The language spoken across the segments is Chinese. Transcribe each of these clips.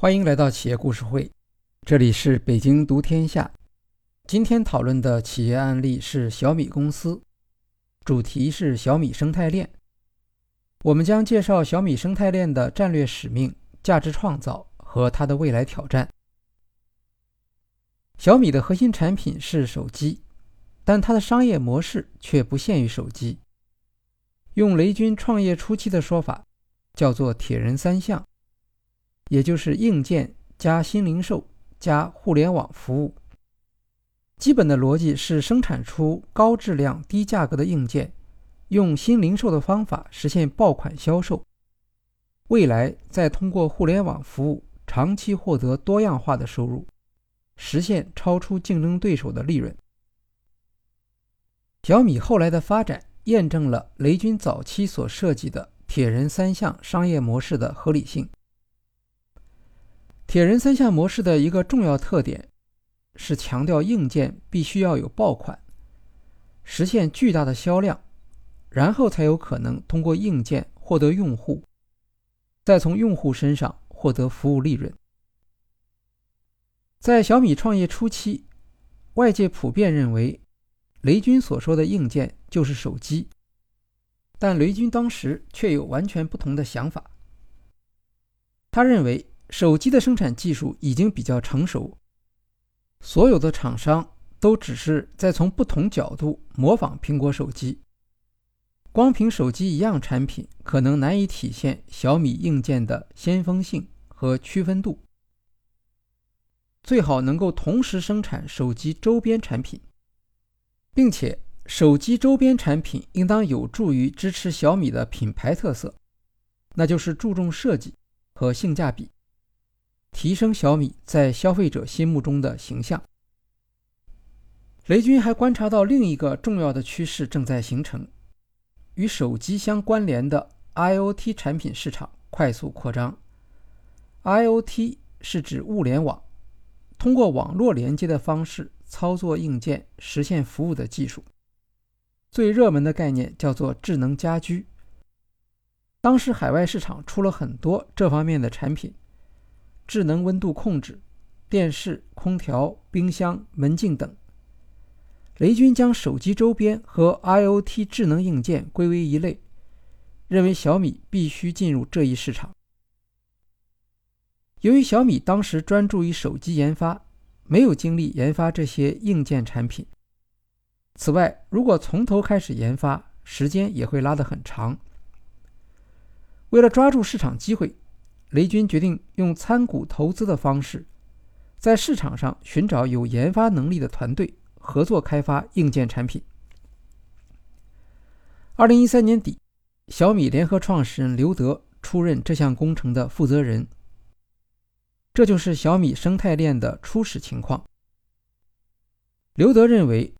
欢迎来到企业故事会，这里是北京读天下。今天讨论的企业案例是小米公司，主题是小米生态链。我们将介绍小米生态链的战略使命、价值创造和它的未来挑战。小米的核心产品是手机，但它的商业模式却不限于手机。用雷军创业初期的说法，叫做“铁人三项”。也就是硬件加新零售加互联网服务。基本的逻辑是生产出高质量、低价格的硬件，用新零售的方法实现爆款销售，未来再通过互联网服务长期获得多样化的收入，实现超出竞争对手的利润。小米后来的发展验证了雷军早期所设计的“铁人三项”商业模式的合理性。铁人三项模式的一个重要特点是强调硬件必须要有爆款，实现巨大的销量，然后才有可能通过硬件获得用户，再从用户身上获得服务利润。在小米创业初期，外界普遍认为雷军所说的硬件就是手机，但雷军当时却有完全不同的想法。他认为。手机的生产技术已经比较成熟，所有的厂商都只是在从不同角度模仿苹果手机。光凭手机一样产品，可能难以体现小米硬件的先锋性和区分度。最好能够同时生产手机周边产品，并且手机周边产品应当有助于支持小米的品牌特色，那就是注重设计和性价比。提升小米在消费者心目中的形象。雷军还观察到另一个重要的趋势正在形成：与手机相关联的 IoT 产品市场快速扩张。IoT 是指物联网，通过网络连接的方式操作硬件、实现服务的技术。最热门的概念叫做智能家居。当时海外市场出了很多这方面的产品。智能温度控制、电视、空调、冰箱、门禁等。雷军将手机周边和 IoT 智能硬件归为一类，认为小米必须进入这一市场。由于小米当时专注于手机研发，没有精力研发这些硬件产品。此外，如果从头开始研发，时间也会拉得很长。为了抓住市场机会。雷军决定用参股投资的方式，在市场上寻找有研发能力的团队，合作开发硬件产品。二零一三年底，小米联合创始人刘德出任这项工程的负责人。这就是小米生态链的初始情况。刘德认为，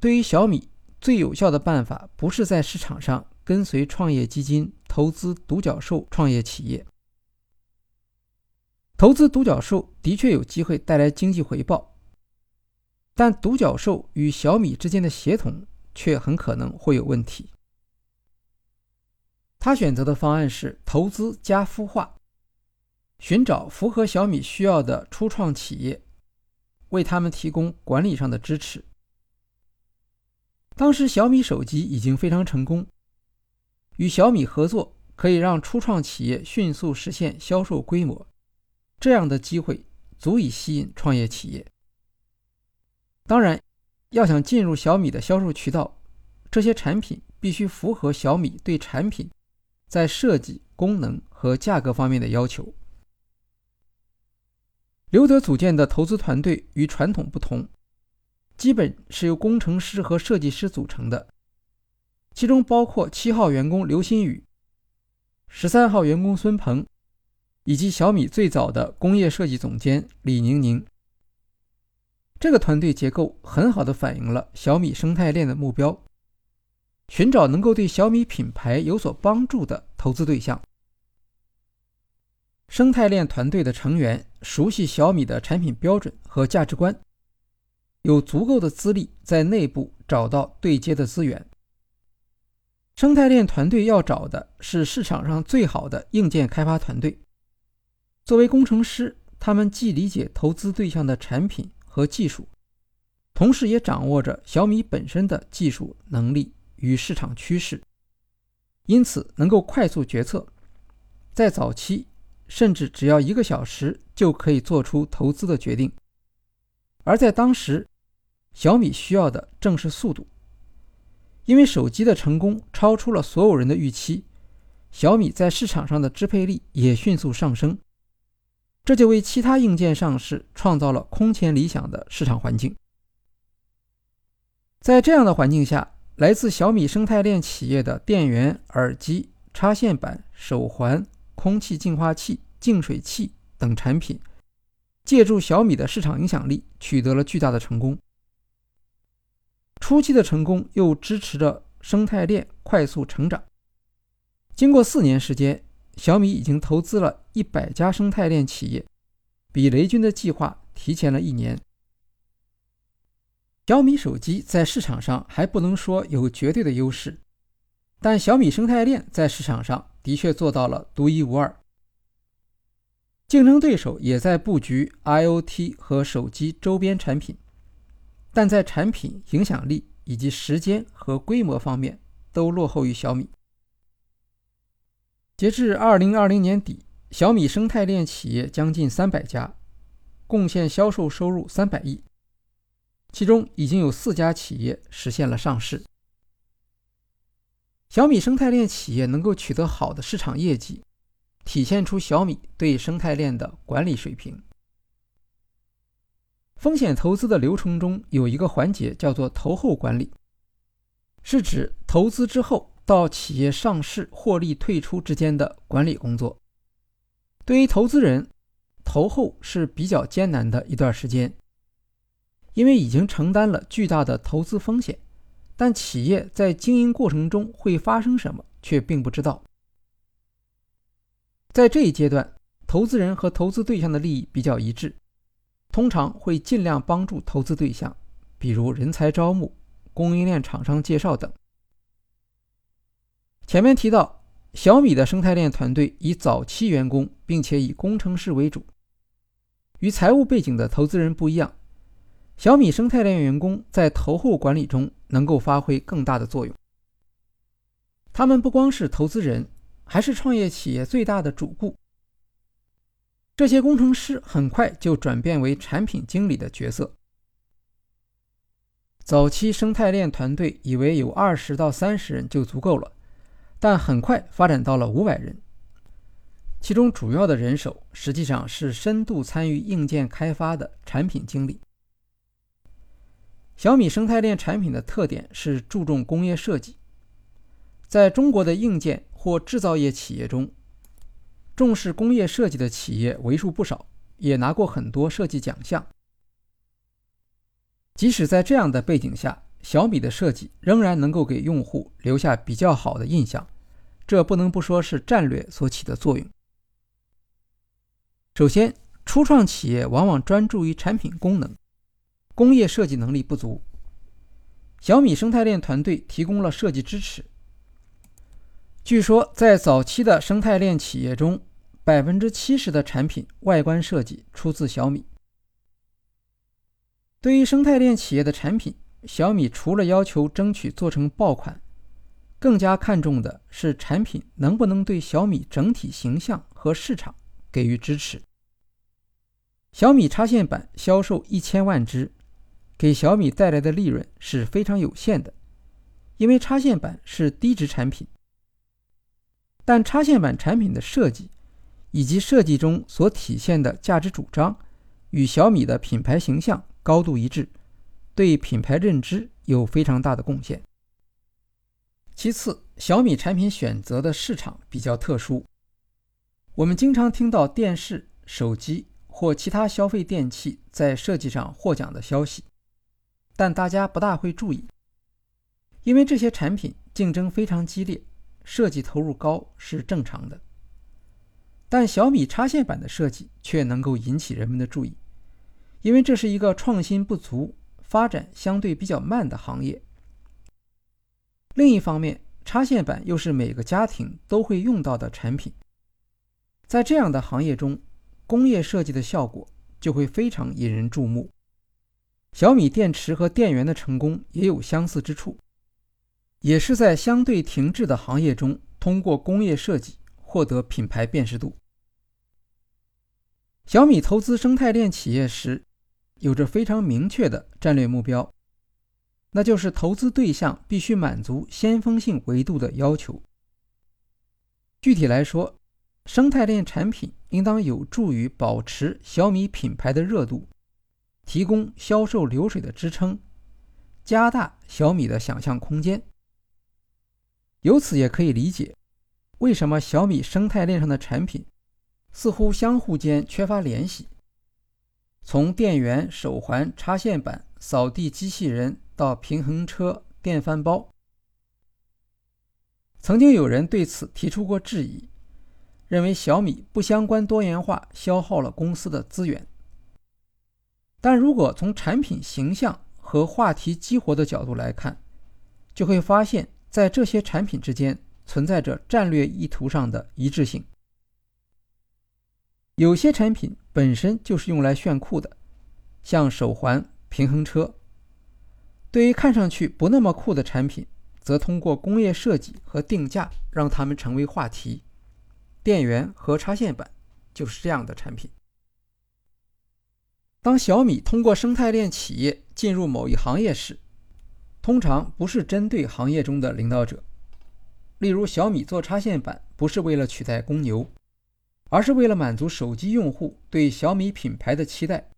对于小米最有效的办法，不是在市场上跟随创业基金投资独角兽创业企业。投资独角兽的确有机会带来经济回报，但独角兽与小米之间的协同却很可能会有问题。他选择的方案是投资加孵化，寻找符合小米需要的初创企业，为他们提供管理上的支持。当时小米手机已经非常成功，与小米合作可以让初创企业迅速实现销售规模。这样的机会足以吸引创业企业。当然，要想进入小米的销售渠道，这些产品必须符合小米对产品在设计、功能和价格方面的要求。刘德组建的投资团队与传统不同，基本是由工程师和设计师组成的，其中包括七号员工刘新宇、十三号员工孙鹏。以及小米最早的工业设计总监李宁宁，这个团队结构很好的反映了小米生态链的目标：寻找能够对小米品牌有所帮助的投资对象。生态链团队的成员熟悉小米的产品标准和价值观，有足够的资历在内部找到对接的资源。生态链团队要找的是市场上最好的硬件开发团队。作为工程师，他们既理解投资对象的产品和技术，同时也掌握着小米本身的技术能力与市场趋势，因此能够快速决策，在早期甚至只要一个小时就可以做出投资的决定。而在当时，小米需要的正是速度，因为手机的成功超出了所有人的预期，小米在市场上的支配力也迅速上升。这就为其他硬件上市创造了空前理想的市场环境。在这样的环境下，来自小米生态链企业的电源、耳机、插线板、手环、空气净化器、净水器等产品，借助小米的市场影响力，取得了巨大的成功。初期的成功又支持着生态链快速成长。经过四年时间。小米已经投资了一百家生态链企业，比雷军的计划提前了一年。小米手机在市场上还不能说有绝对的优势，但小米生态链在市场上的确做到了独一无二。竞争对手也在布局 IoT 和手机周边产品，但在产品影响力以及时间和规模方面都落后于小米。截至二零二零年底，小米生态链企业将近三百家，贡献销售收入三百亿，其中已经有四家企业实现了上市。小米生态链企业能够取得好的市场业绩，体现出小米对生态链的管理水平。风险投资的流程中有一个环节叫做投后管理，是指投资之后。到企业上市、获利退出之间的管理工作，对于投资人，投后是比较艰难的一段时间，因为已经承担了巨大的投资风险，但企业在经营过程中会发生什么却并不知道。在这一阶段，投资人和投资对象的利益比较一致，通常会尽量帮助投资对象，比如人才招募、供应链厂商介绍等。前面提到，小米的生态链团队以早期员工，并且以工程师为主。与财务背景的投资人不一样，小米生态链员工在投后管理中能够发挥更大的作用。他们不光是投资人，还是创业企业最大的主顾。这些工程师很快就转变为产品经理的角色。早期生态链团队以为有二十到三十人就足够了。但很快发展到了五百人，其中主要的人手实际上是深度参与硬件开发的产品经理。小米生态链产品的特点是注重工业设计，在中国的硬件或制造业企业中，重视工业设计的企业为数不少，也拿过很多设计奖项。即使在这样的背景下，小米的设计仍然能够给用户留下比较好的印象，这不能不说是战略所起的作用。首先，初创企业往往专注于产品功能，工业设计能力不足。小米生态链团队提供了设计支持。据说，在早期的生态链企业中，百分之七十的产品外观设计出自小米。对于生态链企业的产品，小米除了要求争取做成爆款，更加看重的是产品能不能对小米整体形象和市场给予支持。小米插线板销售一千万只，给小米带来的利润是非常有限的，因为插线板是低值产品。但插线板产品的设计以及设计中所体现的价值主张，与小米的品牌形象高度一致。对品牌认知有非常大的贡献。其次，小米产品选择的市场比较特殊。我们经常听到电视、手机或其他消费电器在设计上获奖的消息，但大家不大会注意，因为这些产品竞争非常激烈，设计投入高是正常的。但小米插线板的设计却能够引起人们的注意，因为这是一个创新不足。发展相对比较慢的行业。另一方面，插线板又是每个家庭都会用到的产品，在这样的行业中，工业设计的效果就会非常引人注目。小米电池和电源的成功也有相似之处，也是在相对停滞的行业中，通过工业设计获得品牌辨识度。小米投资生态链企业时，有着非常明确的战略目标，那就是投资对象必须满足先锋性维度的要求。具体来说，生态链产品应当有助于保持小米品牌的热度。提供销售流水的支撑，加大小米的想象空间。由此也可以理解，为什么小米生态链上的产品似乎相互间缺乏联系。从电源、手环、插线板、扫地机器人到平衡车、电饭煲，曾经有人对此提出过质疑，认为小米不相关多元化消耗了公司的资源。但如果从产品形象和话题激活的角度来看，就会发现，在这些产品之间存在着战略意图上的一致性。有些产品本身就是用来炫酷的，像手环、平衡车；对于看上去不那么酷的产品，则通过工业设计和定价让它们成为话题。电源和插线板就是这样的产品。当小米通过生态链企业进入某一行业时，通常不是针对行业中的领导者。例如，小米做插线板不是为了取代公牛，而是为了满足手机用户对小米品牌的期待。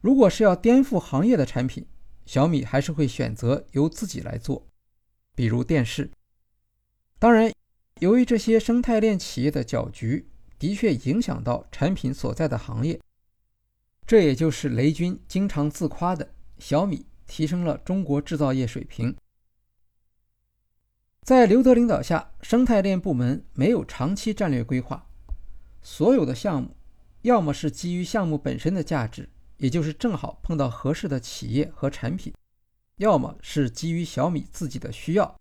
如果是要颠覆行业的产品，小米还是会选择由自己来做，比如电视。当然，由于这些生态链企业的搅局的确影响到产品所在的行业。这也就是雷军经常自夸的小米提升了中国制造业水平。在刘德领导下，生态链部门没有长期战略规划，所有的项目要么是基于项目本身的价值，也就是正好碰到合适的企业和产品，要么是基于小米自己的需要，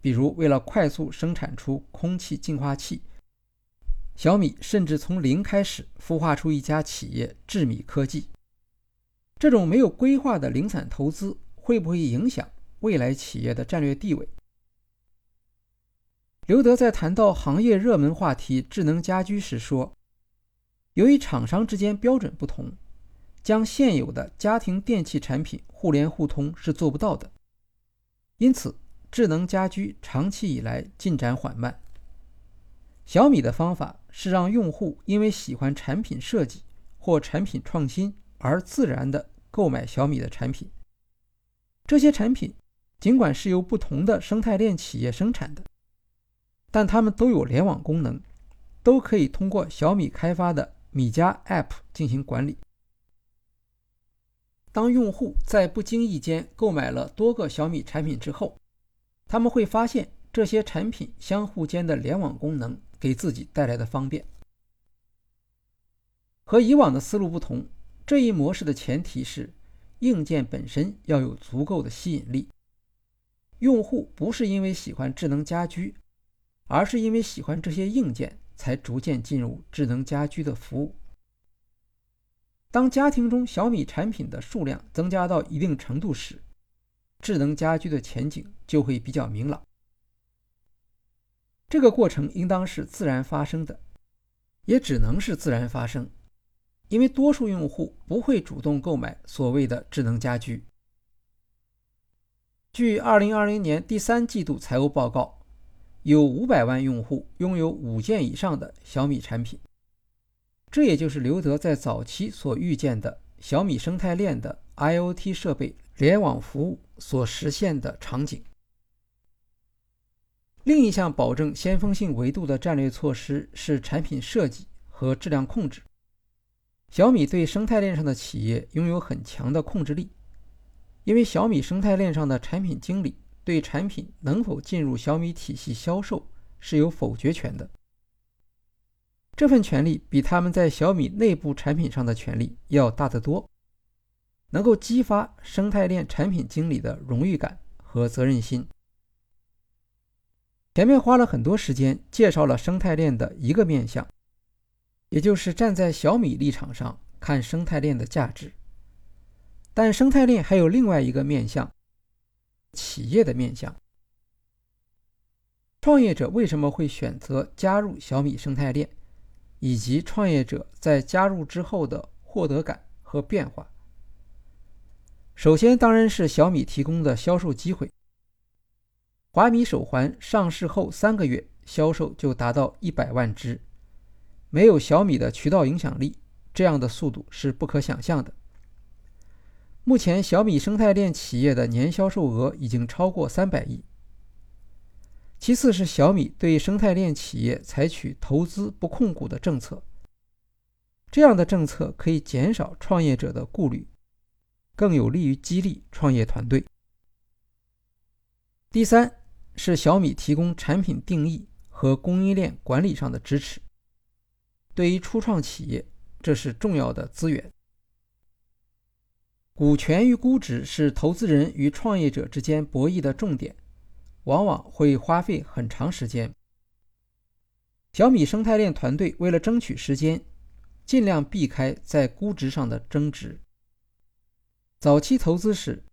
比如为了快速生产出空气净化器。小米甚至从零开始孵化出一家企业智米科技。这种没有规划的零散投资会不会影响未来企业的战略地位？刘德在谈到行业热门话题智能家居时说：“由于厂商之间标准不同，将现有的家庭电器产品互联互通是做不到的，因此智能家居长期以来进展缓慢。”小米的方法是让用户因为喜欢产品设计或产品创新而自然地购买小米的产品。这些产品尽管是由不同的生态链企业生产的，但它们都有联网功能，都可以通过小米开发的米家 App 进行管理。当用户在不经意间购买了多个小米产品之后，他们会发现这些产品相互间的联网功能。给自己带来的方便，和以往的思路不同。这一模式的前提是，硬件本身要有足够的吸引力。用户不是因为喜欢智能家居，而是因为喜欢这些硬件，才逐渐进入智能家居的服务。当家庭中小米产品的数量增加到一定程度时，智能家居的前景就会比较明朗。这个过程应当是自然发生的，也只能是自然发生，因为多数用户不会主动购买所谓的智能家居。据2020年第三季度财务报告，有500万用户拥有五件以上的小米产品，这也就是刘德在早期所预见的小米生态链的 IoT 设备联网服务所实现的场景。另一项保证先锋性维度的战略措施是产品设计和质量控制。小米对生态链上的企业拥有很强的控制力，因为小米生态链上的产品经理对产品能否进入小米体系销售是有否决权的。这份权利比他们在小米内部产品上的权利要大得多，能够激发生态链产品经理的荣誉感和责任心。前面花了很多时间介绍了生态链的一个面向，也就是站在小米立场上看生态链的价值。但生态链还有另外一个面向，企业的面向。创业者为什么会选择加入小米生态链，以及创业者在加入之后的获得感和变化？首先，当然是小米提供的销售机会。华米手环上市后三个月，销售就达到一百万只，没有小米的渠道影响力，这样的速度是不可想象的。目前，小米生态链企业的年销售额已经超过三百亿。其次是小米对生态链企业采取投资不控股的政策，这样的政策可以减少创业者的顾虑。更有利于激励创业团队。第三是小米提供产品定义和供应链管理上的支持，对于初创企业这是重要的资源。股权与估值是投资人与创业者之间博弈的重点，往往会花费很长时间。小米生态链团队为了争取时间，尽量避开在估值上的争执。早期投资时，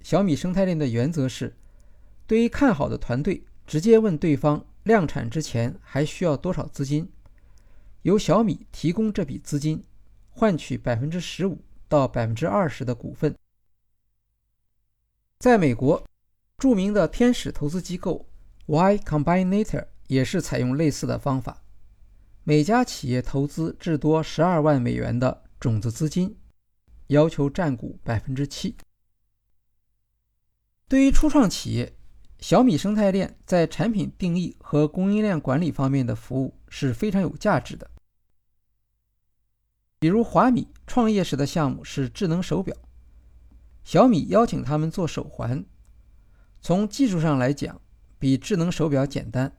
小米生态链的原则是：对于看好的团队，直接问对方量产之前还需要多少资金，由小米提供这笔资金，换取百分之十五到百分之二十的股份。在美国，著名的天使投资机构 Y Combinator 也是采用类似的方法，每家企业投资至多十二万美元的种子资金。要求占股百分之七。对于初创企业，小米生态链在产品定义和供应链管理方面的服务是非常有价值的。比如华米创业时的项目是智能手表，小米邀请他们做手环，从技术上来讲比智能手表简单，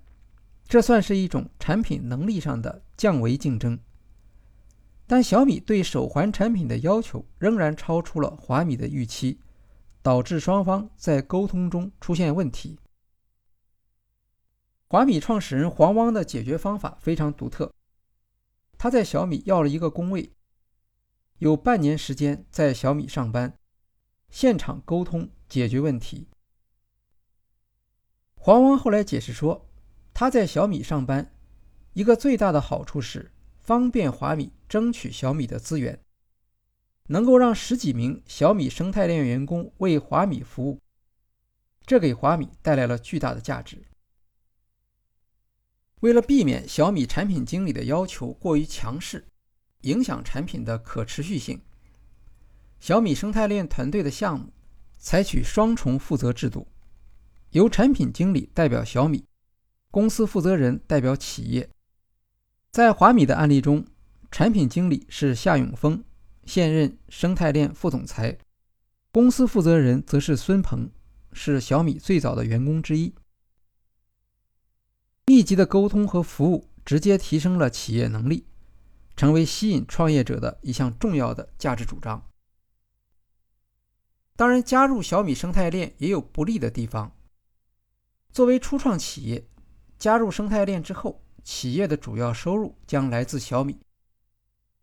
这算是一种产品能力上的降维竞争。但小米对手环产品的要求仍然超出了华米的预期，导致双方在沟通中出现问题。华米创始人黄汪的解决方法非常独特，他在小米要了一个工位，有半年时间在小米上班，现场沟通解决问题。黄汪后来解释说，他在小米上班，一个最大的好处是。方便华米争取小米的资源，能够让十几名小米生态链员工为华米服务，这给华米带来了巨大的价值。为了避免小米产品经理的要求过于强势，影响产品的可持续性，小米生态链团队的项目采取双重负责制度，由产品经理代表小米，公司负责人代表企业。在华米的案例中，产品经理是夏永峰，现任生态链副总裁，公司负责人则是孙鹏，是小米最早的员工之一。密集的沟通和服务直接提升了企业能力，成为吸引创业者的一项重要的价值主张。当然，加入小米生态链也有不利的地方。作为初创企业，加入生态链之后，企业的主要收入将来自小米。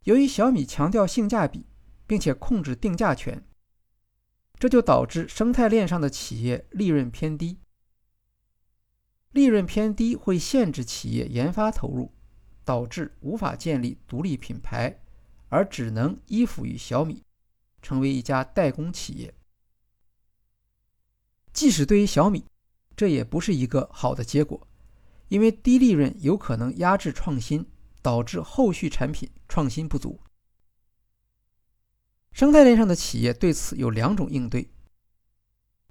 由于小米强调性价比，并且控制定价权，这就导致生态链上的企业利润偏低。利润偏低会限制企业研发投入，导致无法建立独立品牌，而只能依附于小米，成为一家代工企业。即使对于小米，这也不是一个好的结果。因为低利润有可能压制创新，导致后续产品创新不足。生态链上的企业对此有两种应对：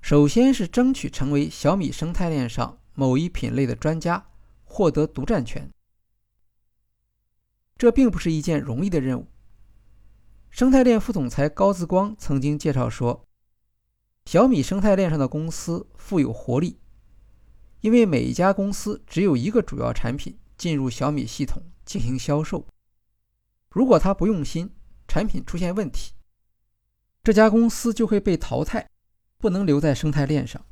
首先是争取成为小米生态链上某一品类的专家，获得独占权。这并不是一件容易的任务。生态链副总裁高自光曾经介绍说，小米生态链上的公司富有活力。因为每一家公司只有一个主要产品进入小米系统进行销售，如果他不用心，产品出现问题，这家公司就会被淘汰，不能留在生态链上。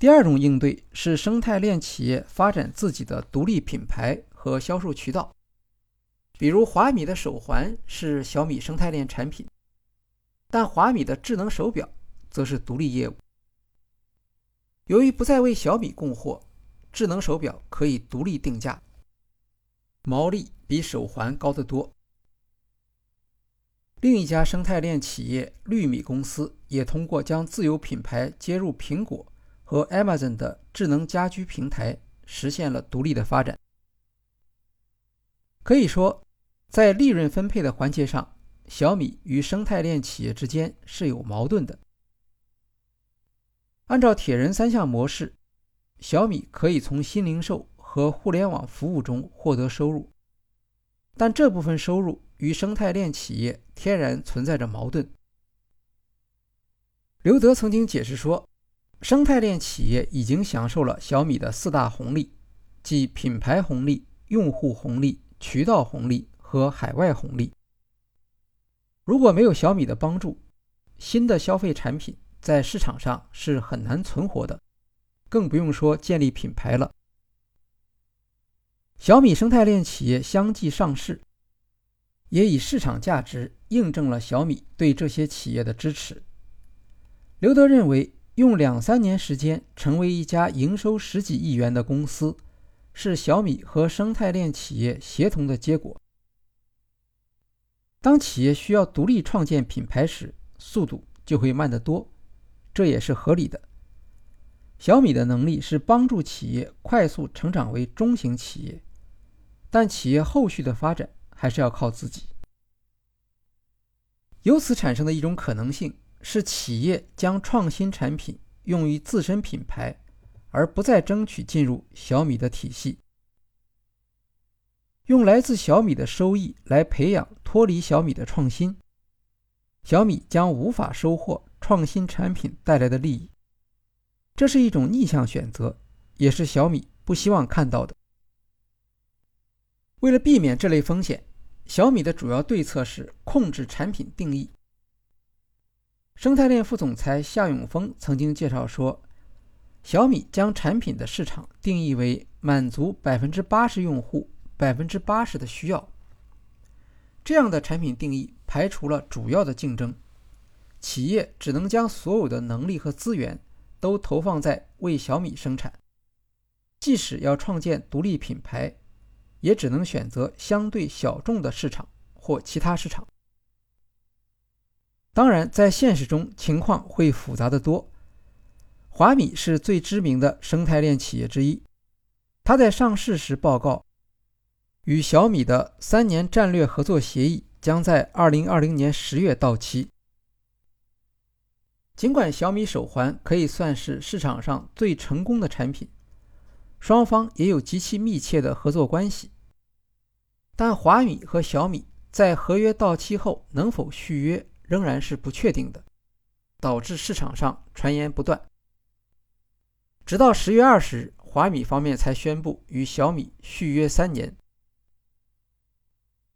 第二种应对是生态链企业发展自己的独立品牌和销售渠道，比如华米的手环是小米生态链产品，但华米的智能手表则是独立业务。由于不再为小米供货，智能手表可以独立定价，毛利比手环高得多。另一家生态链企业绿米公司也通过将自有品牌接入苹果和 Amazon 的智能家居平台，实现了独立的发展。可以说，在利润分配的环节上，小米与生态链企业之间是有矛盾的。按照铁人三项模式，小米可以从新零售和互联网服务中获得收入，但这部分收入。与生态链企业天然存在着矛盾。刘德曾经解释说，生态链企业已经享受了小米的四大红利，即品牌红利、用户红利、渠道红利和海外红利。如果没有小米的帮助，新的消费产品在市场上是很难存活的，更不用说建立品牌了。小米生态链企业相继上市。也以市场价值印证了小米对这些企业的支持。刘德认为，用两三年时间成为一家营收十几亿元的公司，是小米和生态链企业协同的结果。当企业需要独立创建品牌时，速度就会慢得多，这也是合理的。小米的能力是帮助企业快速成长为中型企业，但企业后续的发展。还是要靠自己。由此产生的一种可能性是，企业将创新产品用于自身品牌，而不再争取进入小米的体系，用来自小米的收益来培养脱离小米的创新。小米将无法收获创新产品带来的利益，这是一种逆向选择，也是小米不希望看到的。为了避免这类风险。小米的主要对策是控制产品定义。生态链副总裁夏永峰曾经介绍说，小米将产品的市场定义为满足百分之八十用户百分之八十的需要。这样的产品定义排除了主要的竞争，企业只能将所有的能力和资源都投放在为小米生产，即使要创建独立品牌。也只能选择相对小众的市场或其他市场。当然，在现实中情况会复杂的多。华米是最知名的生态链企业之一，它在上市时报告，与小米的三年战略合作协议将在二零二零年十月到期。尽管小米手环可以算是市场上最成功的产品。双方也有极其密切的合作关系，但华米和小米在合约到期后能否续约仍然是不确定的，导致市场上传言不断。直到十月二十日，华米方面才宣布与小米续约三年。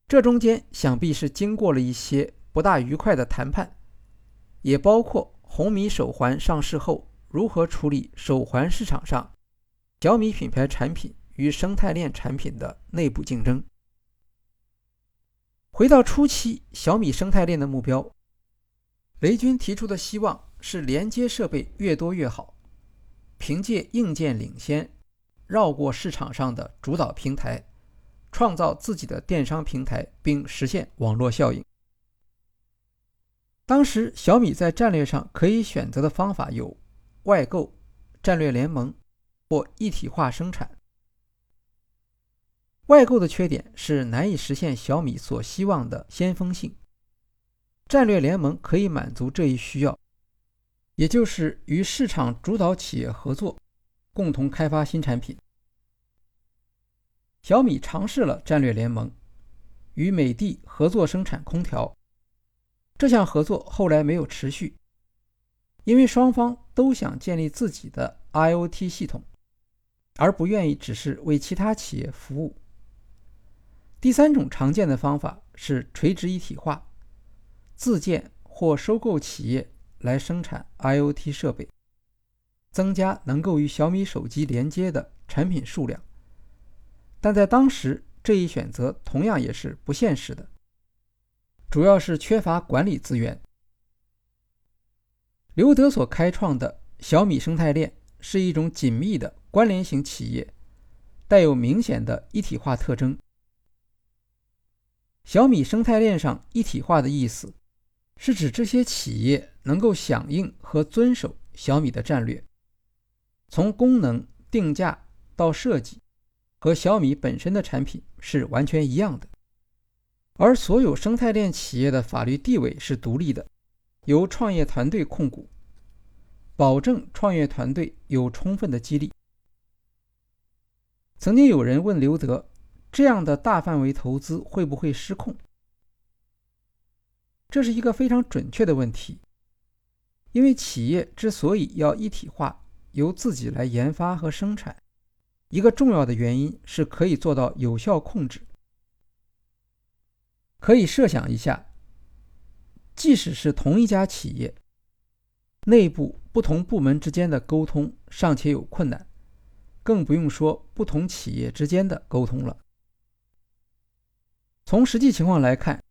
这中间想必是经过了一些不大愉快的谈判，也包括红米手环上市后如何处理手环市场上。小米品牌产品与生态链产品的内部竞争。回到初期，小米生态链的目标，雷军提出的希望是连接设备越多越好，凭借硬件领先，绕过市场上的主导平台，创造自己的电商平台，并实现网络效应。当时，小米在战略上可以选择的方法有外购、战略联盟。或一体化生产，外购的缺点是难以实现小米所希望的先锋性。战略联盟可以满足这一需要，也就是与市场主导企业合作，共同开发新产品。小米尝试了战略联盟，与美的合作生产空调，这项合作后来没有持续，因为双方都想建立自己的 IoT 系统。而不愿意只是为其他企业服务。第三种常见的方法是垂直一体化，自建或收购企业来生产 IoT 设备，增加能够与小米手机连接的产品数量。但在当时，这一选择同样也是不现实的，主要是缺乏管理资源。刘德所开创的小米生态链是一种紧密的关联型企业，带有明显的一体化特征。小米生态链上一体化的意思，是指这些企业能够响应和遵守小米的战略，从功能定价到设计，和小米本身的产品是完全一样的。而所有生态链企业的法律地位是独立的，由创业团队控股，保证创业团队有充分的激励。曾经有人问刘德。这样的大范围投资会不会失控？这是一个非常准确的问题。因为企业之所以要一体化，由自己来研发和生产，一个重要的原因是可以做到有效控制。可以设想一下，即使是同一家企业，内部不同部门之间的沟通尚且有困难，更不用说不同企业之间的沟通了。从实际情况来看，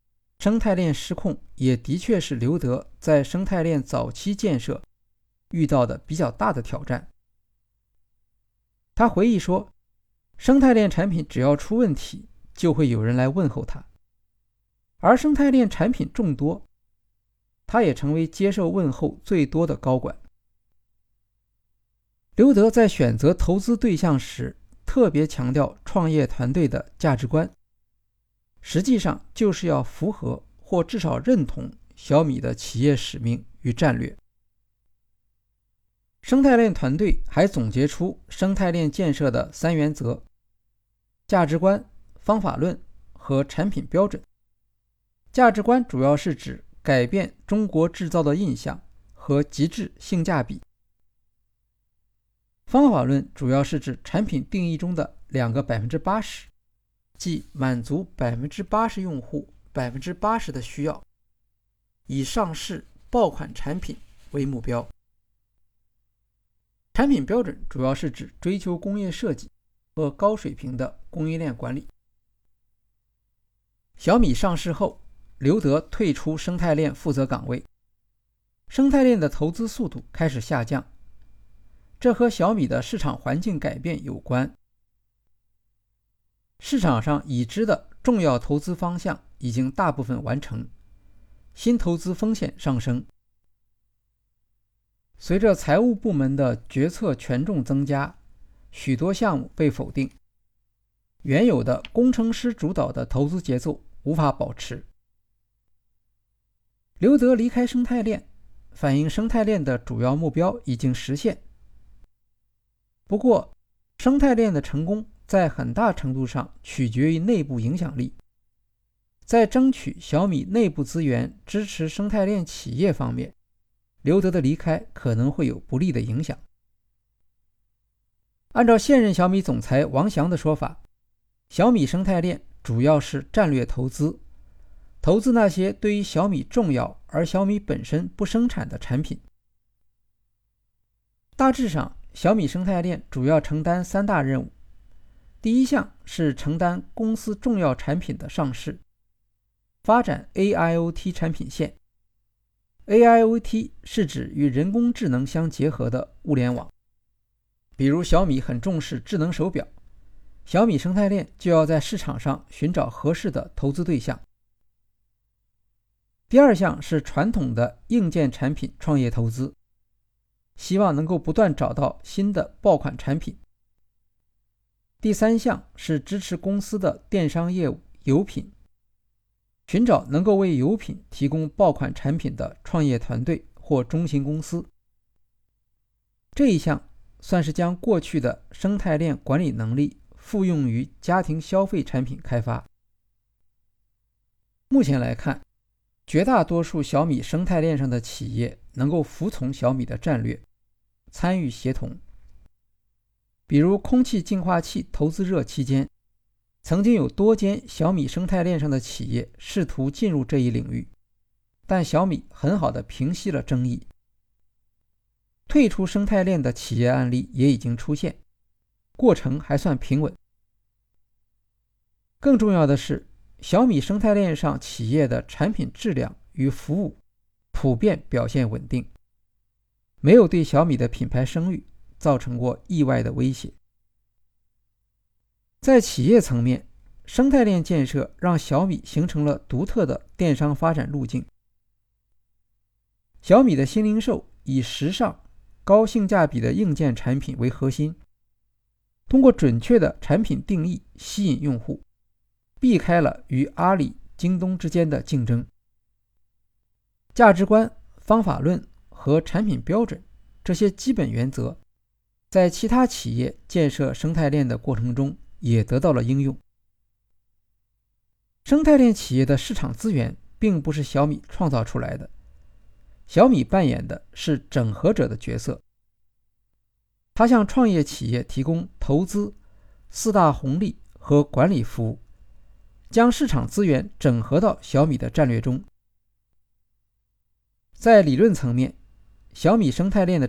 生态链失控也的确是刘德在生态链早期建设遇到的比较大的挑战。他回忆说：“生态链产品只要出问题，就会有人来问候他，而生态链产品众多，他也成为接受问候最多的高管。”刘德在选择投资对象时，特别强调创业团队的价值观。实际上就是要符合或至少认同小米的企业使命与战略。生态链团队还总结出生态链建设的三原则：价值观、方法论和产品标准。价值观主要是指改变中国制造的印象和极致性价比；方法论主要是指产品定义中的两个百分之八十。即满足百分之八十用户百分之八十的需要，以上市爆款产品为目标。产品标准主要是指追求工业设计和高水平的供应链管理。小米上市后，刘德退出生态链负责岗位，生态链的投资速度开始下降，这和小米的市场环境改变有关。市场上已知的重要投资方向已经大部分完成，新投资风险上升。随着财务部门的决策权重增加，许多项目被否定，原有的工程师主导的投资节奏无法保持。刘德离开生态链，反映生态链的主要目标已经实现。不过，生态链的成功。在很大程度上取决于内部影响力。在争取小米内部资源支持生态链企业方面，刘德的离开可能会有不利的影响。按照现任小米总裁王翔的说法，小米生态链主要是战略投资，投资那些对于小米重要而小米本身不生产的产品。大致上，小米生态链主要承担三大任务。第一项是承担公司重要产品的上市，发展 AIoT 产品线。AIoT 是指与人工智能相结合的物联网，比如小米很重视智能手表，小米生态链就要在市场上寻找合适的投资对象。第二项是传统的硬件产品创业投资，希望能够不断找到新的爆款产品。第三项是支持公司的电商业务油品，寻找能够为油品提供爆款产品的创业团队或中型公司。这一项算是将过去的生态链管理能力复用于家庭消费产品开发。目前来看，绝大多数小米生态链上的企业能够服从小米的战略，参与协同。比如空气净化器投资热期间，曾经有多间小米生态链上的企业试图进入这一领域，但小米很好的平息了争议。退出生态链的企业案例也已经出现，过程还算平稳。更重要的是，小米生态链上企业的产品质量与服务普遍表现稳定，没有对小米的品牌声誉造成过意外的威胁。在企业层面，生态链建设让小米形成了独特的电商发展路径。小米的新零售以时尚、高性价比的硬件产品为核心，通过准确的产品定义吸引用户。避开了与阿里、京东之间的竞争，价值观、方法论和产品标准这些基本原则，在其他企业建设生态链的过程中也得到了应用。生态链企业的市场资源并不是小米创造出来的，小米扮演的是整合者的角色，它向创业企业提供投资、四大红利和管理服务。将市场资源整合到小米的战略中。在理论层面，小米生态链的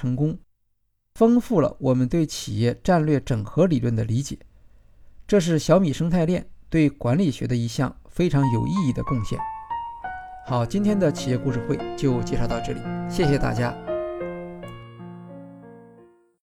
成功，丰富了我们对企业战略整合理论的理解。这是小米生态链对管理学的一项非常有意义的贡献。好，今天的企业故事会就介绍到这里，谢谢大家。